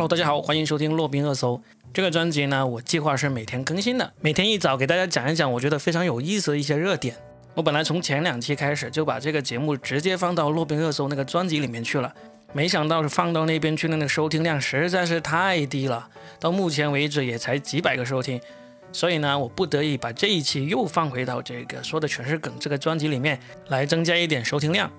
Hello，大家好，欢迎收听洛宾热搜。这个专辑呢，我计划是每天更新的，每天一早给大家讲一讲我觉得非常有意思的一些热点。我本来从前两期开始就把这个节目直接放到洛宾热搜那个专辑里面去了，没想到是放到那边去的那个收听量实在是太低了，到目前为止也才几百个收听，所以呢，我不得已把这一期又放回到这个说的全是梗这个专辑里面来增加一点收听量。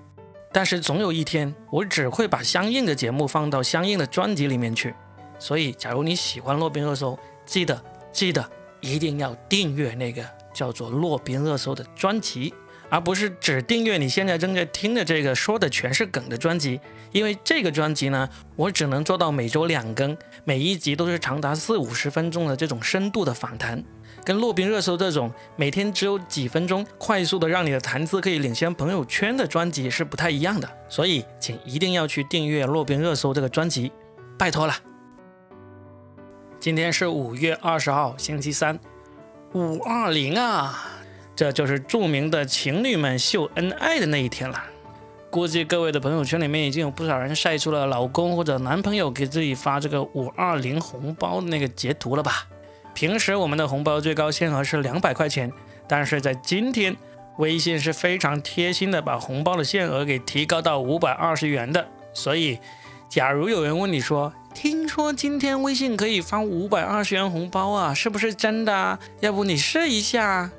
但是总有一天，我只会把相应的节目放到相应的专辑里面去。所以，假如你喜欢洛宾热搜，记得记得一定要订阅那个叫做洛宾热搜的专辑，而不是只订阅你现在正在听的这个说的全是梗的专辑。因为这个专辑呢，我只能做到每周两更，每一集都是长达四五十分钟的这种深度的访谈。跟洛宾热搜这种每天只有几分钟，快速的让你的谈资可以领先朋友圈的专辑是不太一样的，所以请一定要去订阅洛宾热搜这个专辑，拜托了。今天是五月二十号，星期三，五二零啊，这就是著名的情侣们秀恩爱的那一天了。估计各位的朋友圈里面已经有不少人晒出了老公或者男朋友给自己发这个五二零红包的那个截图了吧？平时我们的红包最高限额是两百块钱，但是在今天，微信是非常贴心的把红包的限额给提高到五百二十元的。所以，假如有人问你说，听说今天微信可以发五百二十元红包啊，是不是真的？要不你试一下？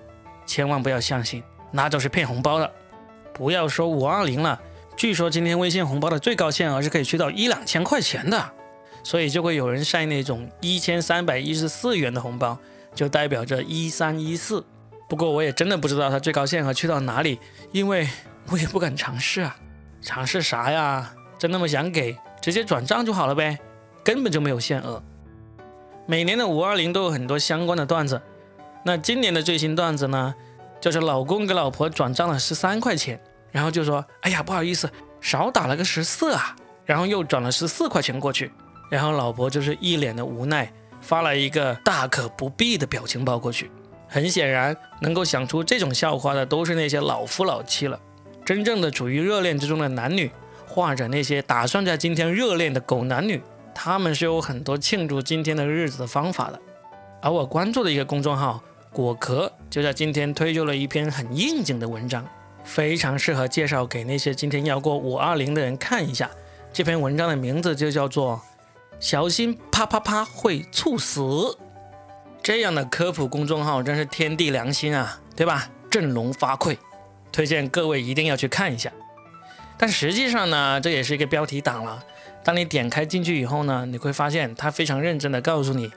千万不要相信，那都是骗红包的。不要说五二零了，据说今天微信红包的最高限额是可以去到一两千块钱的。所以就会有人晒那种一千三百一十四元的红包，就代表着一三一四。不过我也真的不知道它最高限额去到哪里，因为我也不敢尝试啊。尝试啥呀？真那么想给，直接转账就好了呗，根本就没有限额。每年的五二零都有很多相关的段子，那今年的最新段子呢，就是老公给老婆转账了十三块钱，然后就说：“哎呀，不好意思，少打了个十四啊。”然后又转了十四块钱过去。然后老婆就是一脸的无奈，发了一个大可不必的表情包过去。很显然，能够想出这种笑话的都是那些老夫老妻了。真正的处于热恋之中的男女，或者那些打算在今天热恋的狗男女，他们是有很多庆祝今天的日子的方法的。而我关注的一个公众号果壳，就在今天推出了一篇很应景的文章，非常适合介绍给那些今天要过五二零的人看一下。这篇文章的名字就叫做。小心啪啪啪会猝死，这样的科普公众号真是天地良心啊，对吧？振聋发聩，推荐各位一定要去看一下。但实际上呢，这也是一个标题党了。当你点开进去以后呢，你会发现它非常认真的告诉你，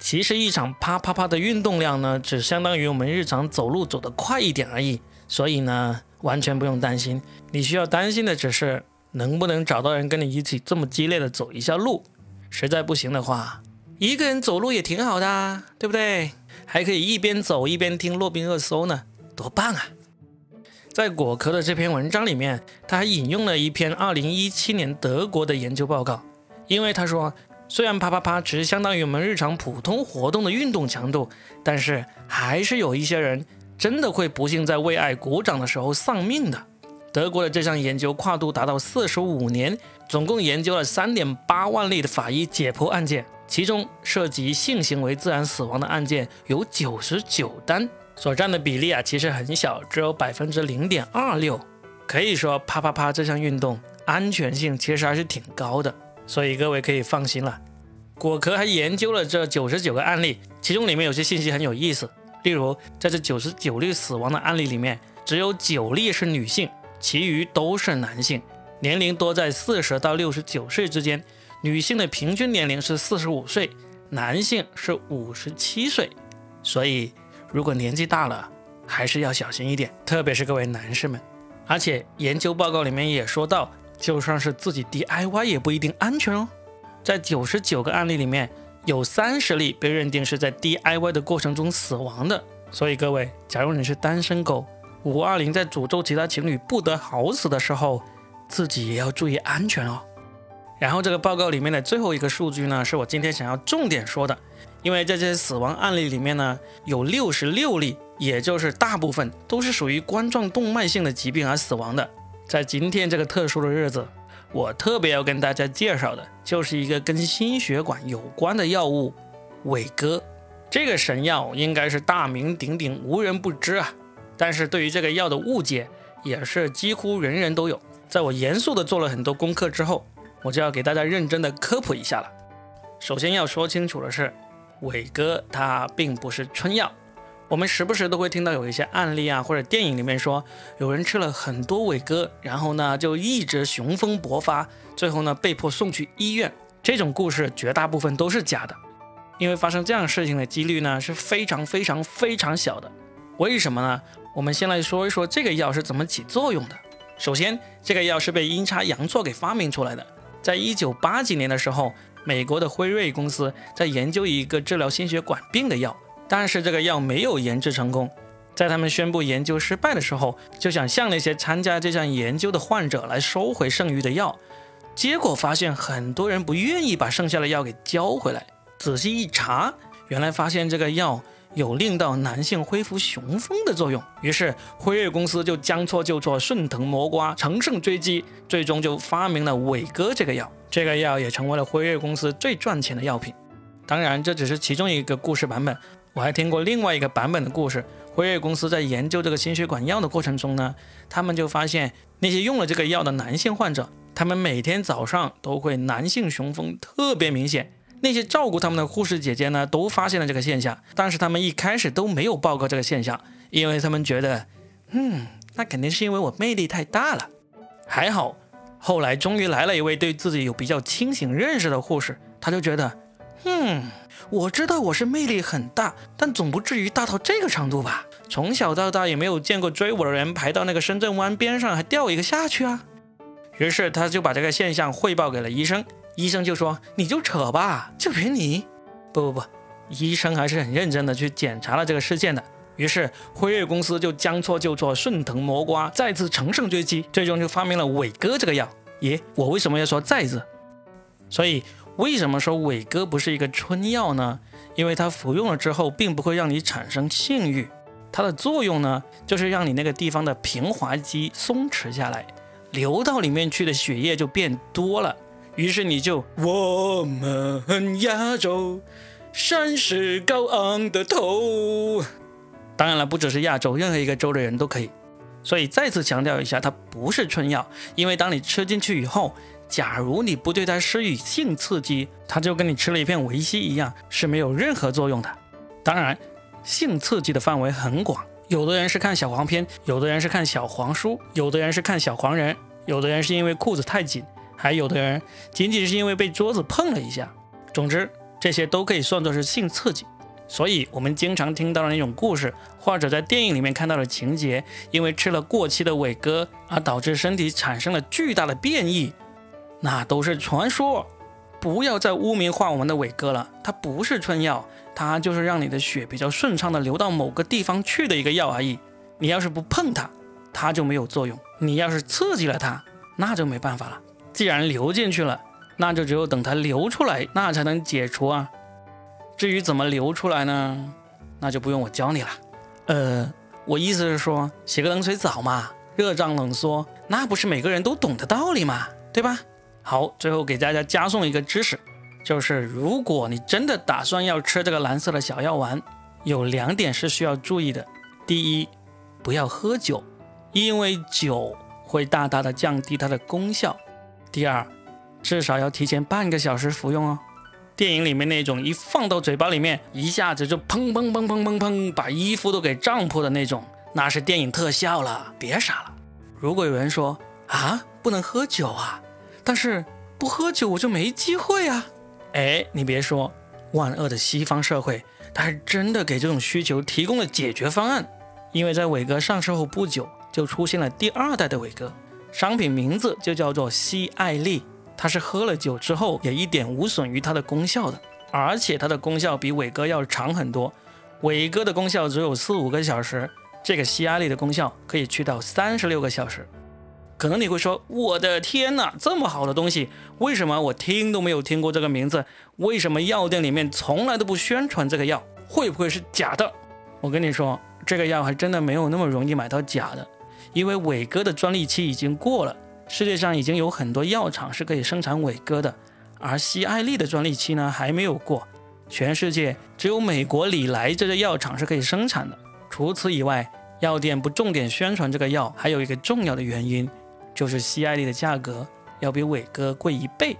其实一场啪啪啪的运动量呢，只相当于我们日常走路走得快一点而已。所以呢，完全不用担心。你需要担心的只是能不能找到人跟你一起这么激烈的走一下路。实在不行的话，一个人走路也挺好的，对不对？还可以一边走一边听洛宾热搜呢，多棒啊！在果壳的这篇文章里面，他还引用了一篇2017年德国的研究报告，因为他说，虽然啪啪啪只是相当于我们日常普通活动的运动强度，但是还是有一些人真的会不幸在为爱鼓掌的时候丧命的。德国的这项研究跨度达到四十五年。总共研究了三点八万例的法医解剖案件，其中涉及性行为自然死亡的案件有九十九单，所占的比例啊其实很小，只有百分之零点二六。可以说，啪啪啪这项运动安全性其实还是挺高的，所以各位可以放心了。果壳还研究了这九十九个案例，其中里面有些信息很有意思，例如在这九十九例死亡的案例里面，只有九例是女性，其余都是男性。年龄多在四十到六十九岁之间，女性的平均年龄是四十五岁，男性是五十七岁。所以，如果年纪大了，还是要小心一点，特别是各位男士们。而且，研究报告里面也说到，就算是自己 DIY 也不一定安全哦。在九十九个案例里面，有三十例被认定是在 DIY 的过程中死亡的。所以，各位，假如你是单身狗，五二零在诅咒其他情侣不得好死的时候。自己也要注意安全哦。然后这个报告里面的最后一个数据呢，是我今天想要重点说的，因为在这些死亡案例里面呢，有六十六例，也就是大部分都是属于冠状动脉性的疾病而死亡的。在今天这个特殊的日子，我特别要跟大家介绍的就是一个跟心血管有关的药物——伟哥。这个神药应该是大名鼎鼎，无人不知啊。但是对于这个药的误解，也是几乎人人都有。在我严肃的做了很多功课之后，我就要给大家认真的科普一下了。首先要说清楚的是，伟哥它并不是春药。我们时不时都会听到有一些案例啊，或者电影里面说，有人吃了很多伟哥，然后呢就一直雄风勃发，最后呢被迫送去医院。这种故事绝大部分都是假的。因为发生这样事情的几率呢是非常非常非常小的，为什么呢？我们先来说一说这个药是怎么起作用的。首先，这个药是被阴差阳错给发明出来的。在一九八几年的时候，美国的辉瑞公司在研究一个治疗心血管病的药，但是这个药没有研制成功。在他们宣布研究失败的时候，就想向那些参加这项研究的患者来收回剩余的药，结果发现很多人不愿意把剩下的药给交回来。仔细一查，原来发现这个药有令到男性恢复雄风的作用。于是辉瑞公司就将错就错，顺藤摸瓜，乘胜追击，最终就发明了伟哥这个药。这个药也成为了辉瑞公司最赚钱的药品。当然，这只是其中一个故事版本。我还听过另外一个版本的故事。辉瑞公司在研究这个心血管药的过程中呢，他们就发现那些用了这个药的男性患者，他们每天早上都会男性雄风特别明显。那些照顾他们的护士姐姐呢，都发现了这个现象，但是他们一开始都没有报告这个现象，因为他们觉得，嗯，那肯定是因为我魅力太大了。还好，后来终于来了一位对自己有比较清醒认识的护士，他就觉得，嗯，我知道我是魅力很大，但总不至于大到这个程度吧？从小到大也没有见过追我的人排到那个深圳湾边上还掉一个下去啊。于是他就把这个现象汇报给了医生。医生就说：“你就扯吧，就凭你。”不不不，医生还是很认真的去检查了这个事件的。于是辉瑞公司就将错就错，顺藤摸瓜，再次乘胜追击，最终就发明了伟哥这个药。咦，我为什么要说再字？所以为什么说伟哥不是一个春药呢？因为它服用了之后，并不会让你产生性欲，它的作用呢，就是让你那个地方的平滑肌松弛下来，流到里面去的血液就变多了。于是你就我们亚洲山势高昂的头，当然了，不只是亚洲，任何一个州的人都可以。所以再次强调一下，它不是春药，因为当你吃进去以后，假如你不对它施予性刺激，它就跟你吃了一片维 C 一样，是没有任何作用的。当然，性刺激的范围很广，有的人是看小黄片，有的人是看小黄书，有的人是看小黄人，有的人是因为裤子太紧。还有的人仅仅是因为被桌子碰了一下，总之这些都可以算作是性刺激。所以，我们经常听到的那种故事，或者在电影里面看到的情节，因为吃了过期的伟哥而导致身体产生了巨大的变异，那都是传说。不要再污名化我们的伟哥了，它不是春药，它就是让你的血比较顺畅的流到某个地方去的一个药而已。你要是不碰它，它就没有作用；你要是刺激了它，那就没办法了。既然流进去了，那就只有等它流出来，那才能解除啊。至于怎么流出来呢？那就不用我教你了。呃，我意思是说，洗个冷水澡嘛，热胀冷缩，那不是每个人都懂的道理嘛，对吧？好，最后给大家加送一个知识，就是如果你真的打算要吃这个蓝色的小药丸，有两点是需要注意的。第一，不要喝酒，因为酒会大大的降低它的功效。第二，至少要提前半个小时服用哦。电影里面那种一放到嘴巴里面，一下子就砰砰砰砰砰砰，把衣服都给胀破的那种，那是电影特效了，别傻了。如果有人说啊，不能喝酒啊，但是不喝酒我就没机会啊，哎，你别说，万恶的西方社会，它还真的给这种需求提供了解决方案。因为在伟哥上市后不久，就出现了第二代的伟哥。商品名字就叫做西艾利，它是喝了酒之后也一点无损于它的功效的，而且它的功效比伟哥要长很多。伟哥的功效只有四五个小时，这个西艾利的功效可以去到三十六个小时。可能你会说，我的天哪，这么好的东西，为什么我听都没有听过这个名字？为什么药店里面从来都不宣传这个药？会不会是假的？我跟你说，这个药还真的没有那么容易买到假的。因为伟哥的专利期已经过了，世界上已经有很多药厂是可以生产伟哥的，而西艾利的专利期呢还没有过。全世界只有美国礼来这个药厂是可以生产的。除此以外，药店不重点宣传这个药，还有一个重要的原因，就是西艾利的价格要比伟哥贵一倍。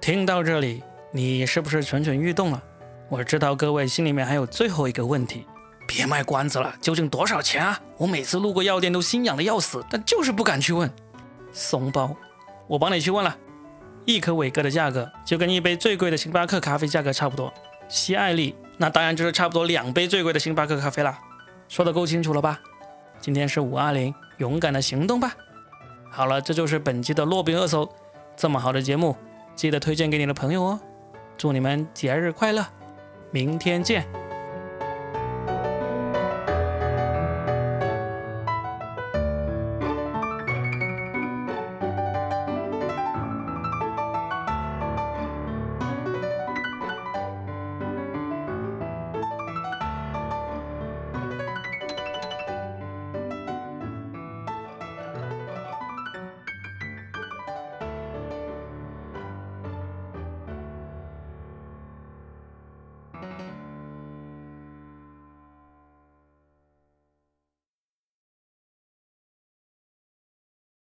听到这里，你是不是蠢蠢欲动了？我知道各位心里面还有最后一个问题，别卖关子了，究竟多少钱啊？我每次路过药店都心痒的要死，但就是不敢去问。怂包，我帮你去问了，一颗伟哥的价格就跟一杯最贵的星巴克咖啡价格差不多。西艾利那当然就是差不多两杯最贵的星巴克咖啡啦。说的够清楚了吧？今天是五二零，勇敢的行动吧！好了，这就是本期的洛宾热搜。这么好的节目，记得推荐给你的朋友哦。祝你们节日快乐，明天见。